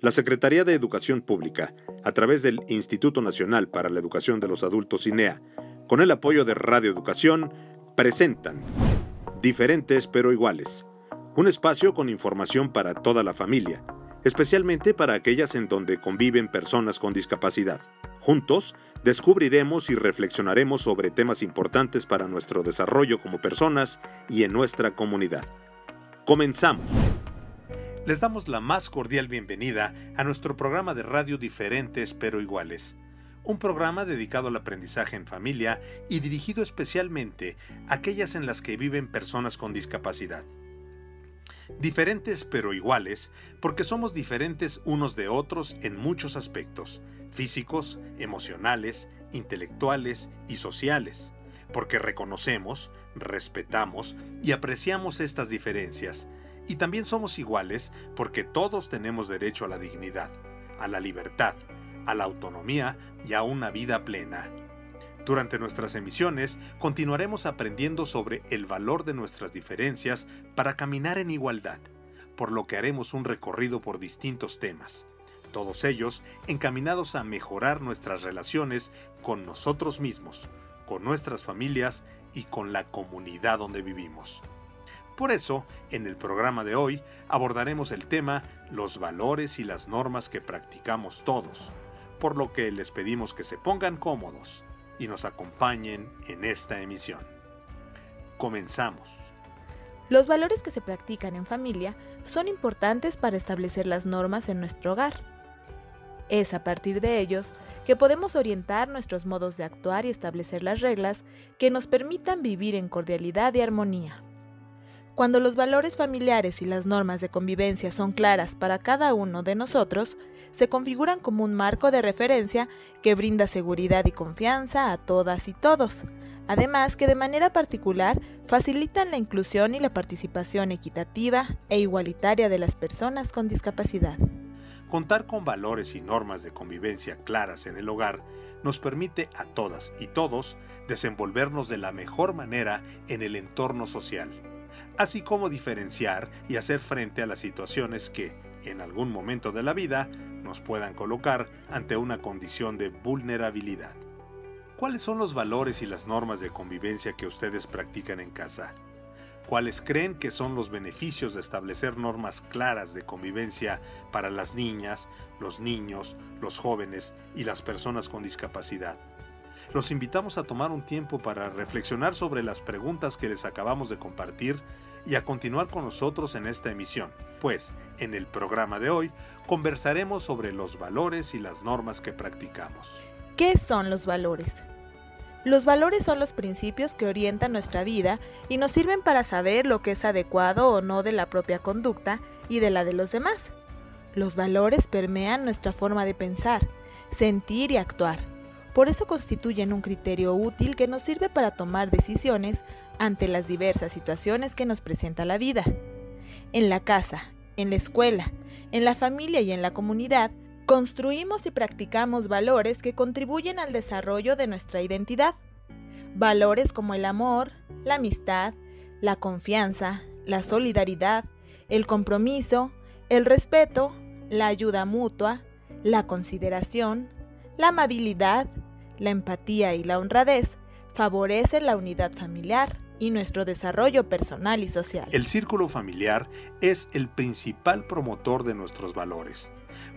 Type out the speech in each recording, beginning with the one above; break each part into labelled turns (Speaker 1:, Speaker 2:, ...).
Speaker 1: La Secretaría de Educación Pública, a través del Instituto Nacional para la Educación de los Adultos INEA, con el apoyo de Radio Educación, presentan Diferentes pero iguales, un espacio con información para toda la familia, especialmente para aquellas en donde conviven personas con discapacidad. Juntos, descubriremos y reflexionaremos sobre temas importantes para nuestro desarrollo como personas y en nuestra comunidad. Comenzamos. Les damos la más cordial bienvenida a nuestro programa de radio Diferentes pero iguales, un programa dedicado al aprendizaje en familia y dirigido especialmente a aquellas en las que viven personas con discapacidad. Diferentes pero iguales porque somos diferentes unos de otros en muchos aspectos, físicos, emocionales, intelectuales y sociales, porque reconocemos, respetamos y apreciamos estas diferencias, y también somos iguales porque todos tenemos derecho a la dignidad, a la libertad, a la autonomía y a una vida plena. Durante nuestras emisiones continuaremos aprendiendo sobre el valor de nuestras diferencias para caminar en igualdad, por lo que haremos un recorrido por distintos temas, todos ellos encaminados a mejorar nuestras relaciones con nosotros mismos, con nuestras familias y con la comunidad donde vivimos. Por eso, en el programa de hoy abordaremos el tema los valores y las normas que practicamos todos, por lo que les pedimos que se pongan cómodos y nos acompañen en esta emisión. Comenzamos.
Speaker 2: Los valores que se practican en familia son importantes para establecer las normas en nuestro hogar. Es a partir de ellos que podemos orientar nuestros modos de actuar y establecer las reglas que nos permitan vivir en cordialidad y armonía. Cuando los valores familiares y las normas de convivencia son claras para cada uno de nosotros, se configuran como un marco de referencia que brinda seguridad y confianza a todas y todos, además que de manera particular facilitan la inclusión y la participación equitativa e igualitaria de las personas con discapacidad.
Speaker 1: Contar con valores y normas de convivencia claras en el hogar nos permite a todas y todos desenvolvernos de la mejor manera en el entorno social, así como diferenciar y hacer frente a las situaciones que, en algún momento de la vida, nos puedan colocar ante una condición de vulnerabilidad. ¿Cuáles son los valores y las normas de convivencia que ustedes practican en casa? ¿Cuáles creen que son los beneficios de establecer normas claras de convivencia para las niñas, los niños, los jóvenes y las personas con discapacidad? Los invitamos a tomar un tiempo para reflexionar sobre las preguntas que les acabamos de compartir y a continuar con nosotros en esta emisión, pues en el programa de hoy conversaremos sobre los valores y las normas que practicamos.
Speaker 2: ¿Qué son los valores? Los valores son los principios que orientan nuestra vida y nos sirven para saber lo que es adecuado o no de la propia conducta y de la de los demás. Los valores permean nuestra forma de pensar, sentir y actuar. Por eso constituyen un criterio útil que nos sirve para tomar decisiones ante las diversas situaciones que nos presenta la vida. En la casa, en la escuela, en la familia y en la comunidad, construimos y practicamos valores que contribuyen al desarrollo de nuestra identidad. Valores como el amor, la amistad, la confianza, la solidaridad, el compromiso, el respeto, la ayuda mutua, la consideración, la amabilidad, la empatía y la honradez favorecen la unidad familiar, y nuestro desarrollo personal y social.
Speaker 1: El círculo familiar es el principal promotor de nuestros valores.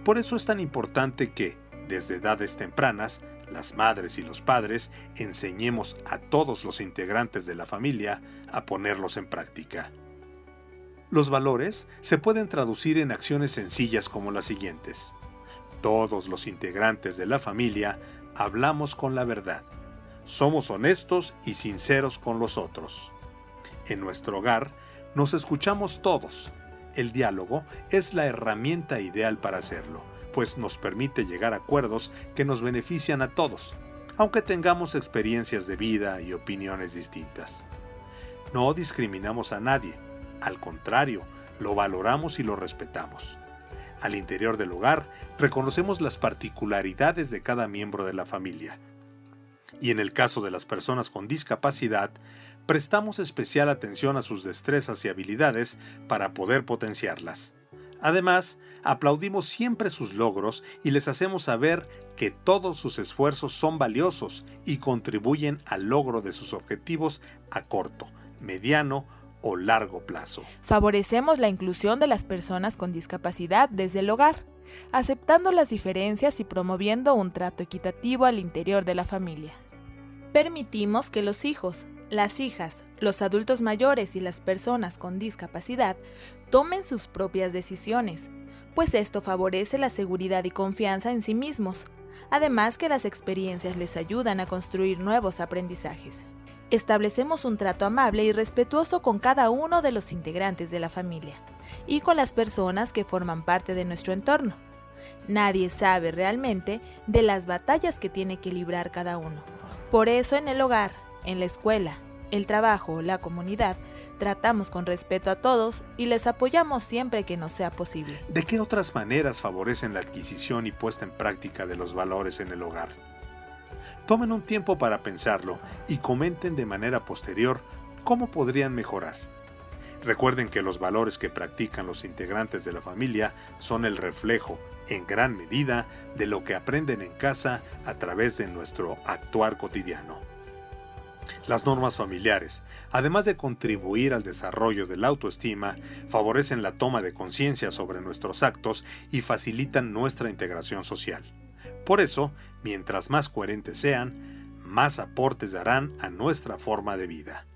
Speaker 1: Por eso es tan importante que, desde edades tempranas, las madres y los padres enseñemos a todos los integrantes de la familia a ponerlos en práctica. Los valores se pueden traducir en acciones sencillas como las siguientes. Todos los integrantes de la familia hablamos con la verdad somos honestos y sinceros con los otros. En nuestro hogar nos escuchamos todos. El diálogo es la herramienta ideal para hacerlo, pues nos permite llegar a acuerdos que nos benefician a todos, aunque tengamos experiencias de vida y opiniones distintas. No discriminamos a nadie, al contrario, lo valoramos y lo respetamos. Al interior del hogar, reconocemos las particularidades de cada miembro de la familia, y en el caso de las personas con discapacidad, prestamos especial atención a sus destrezas y habilidades para poder potenciarlas. Además, aplaudimos siempre sus logros y les hacemos saber que todos sus esfuerzos son valiosos y contribuyen al logro de sus objetivos a corto, mediano o largo plazo.
Speaker 2: Favorecemos la inclusión de las personas con discapacidad desde el hogar, aceptando las diferencias y promoviendo un trato equitativo al interior de la familia. Permitimos que los hijos, las hijas, los adultos mayores y las personas con discapacidad tomen sus propias decisiones, pues esto favorece la seguridad y confianza en sí mismos, además que las experiencias les ayudan a construir nuevos aprendizajes. Establecemos un trato amable y respetuoso con cada uno de los integrantes de la familia y con las personas que forman parte de nuestro entorno. Nadie sabe realmente de las batallas que tiene que librar cada uno. Por eso en el hogar, en la escuela, el trabajo o la comunidad, tratamos con respeto a todos y les apoyamos siempre que nos sea posible.
Speaker 1: ¿De qué otras maneras favorecen la adquisición y puesta en práctica de los valores en el hogar? Tomen un tiempo para pensarlo y comenten de manera posterior cómo podrían mejorar. Recuerden que los valores que practican los integrantes de la familia son el reflejo, en gran medida, de lo que aprenden en casa a través de nuestro actuar cotidiano. Las normas familiares, además de contribuir al desarrollo de la autoestima, favorecen la toma de conciencia sobre nuestros actos y facilitan nuestra integración social. Por eso, mientras más coherentes sean, más aportes darán a nuestra forma de vida.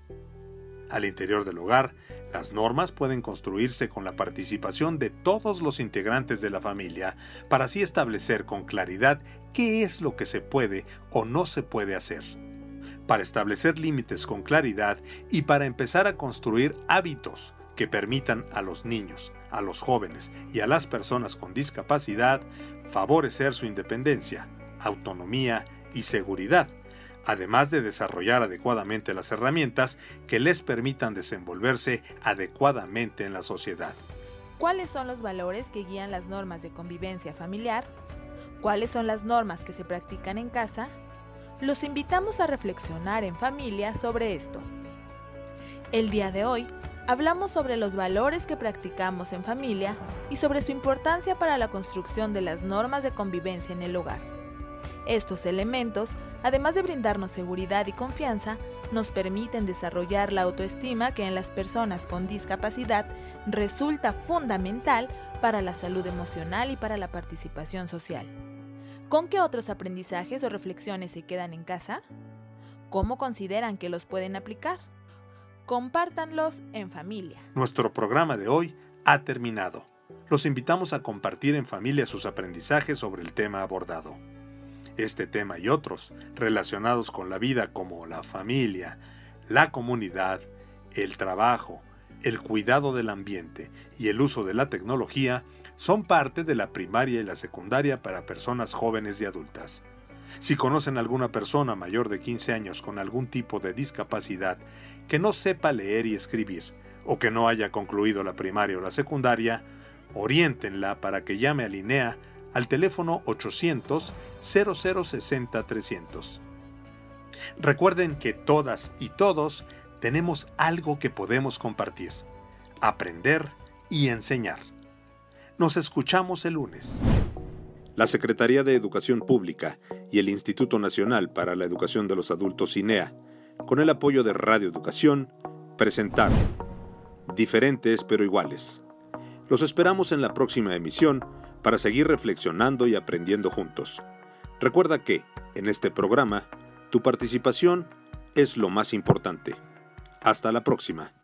Speaker 1: Al interior del hogar, las normas pueden construirse con la participación de todos los integrantes de la familia para así establecer con claridad qué es lo que se puede o no se puede hacer para establecer límites con claridad y para empezar a construir hábitos que permitan a los niños, a los jóvenes y a las personas con discapacidad favorecer su independencia, autonomía y seguridad, además de desarrollar adecuadamente las herramientas que les permitan desenvolverse adecuadamente en la sociedad.
Speaker 2: ¿Cuáles son los valores que guían las normas de convivencia familiar? ¿Cuáles son las normas que se practican en casa? los invitamos a reflexionar en familia sobre esto. El día de hoy hablamos sobre los valores que practicamos en familia y sobre su importancia para la construcción de las normas de convivencia en el hogar. Estos elementos, además de brindarnos seguridad y confianza, nos permiten desarrollar la autoestima que en las personas con discapacidad resulta fundamental para la salud emocional y para la participación social. ¿Con qué otros aprendizajes o reflexiones se quedan en casa? ¿Cómo consideran que los pueden aplicar? Compártanlos en familia.
Speaker 1: Nuestro programa de hoy ha terminado. Los invitamos a compartir en familia sus aprendizajes sobre el tema abordado. Este tema y otros relacionados con la vida como la familia, la comunidad, el trabajo, el cuidado del ambiente y el uso de la tecnología son parte de la primaria y la secundaria para personas jóvenes y adultas. Si conocen alguna persona mayor de 15 años con algún tipo de discapacidad que no sepa leer y escribir, o que no haya concluido la primaria o la secundaria, oriéntenla para que llame a Linea al teléfono 800 0060 300. Recuerden que todas y todos tenemos algo que podemos compartir, aprender y enseñar. Nos escuchamos el lunes. La Secretaría de Educación Pública y el Instituto Nacional para la Educación de los Adultos INEA, con el apoyo de Radio Educación, presentaron Diferentes pero iguales. Los esperamos en la próxima emisión para seguir reflexionando y aprendiendo juntos. Recuerda que, en este programa, tu participación es lo más importante. Hasta la próxima.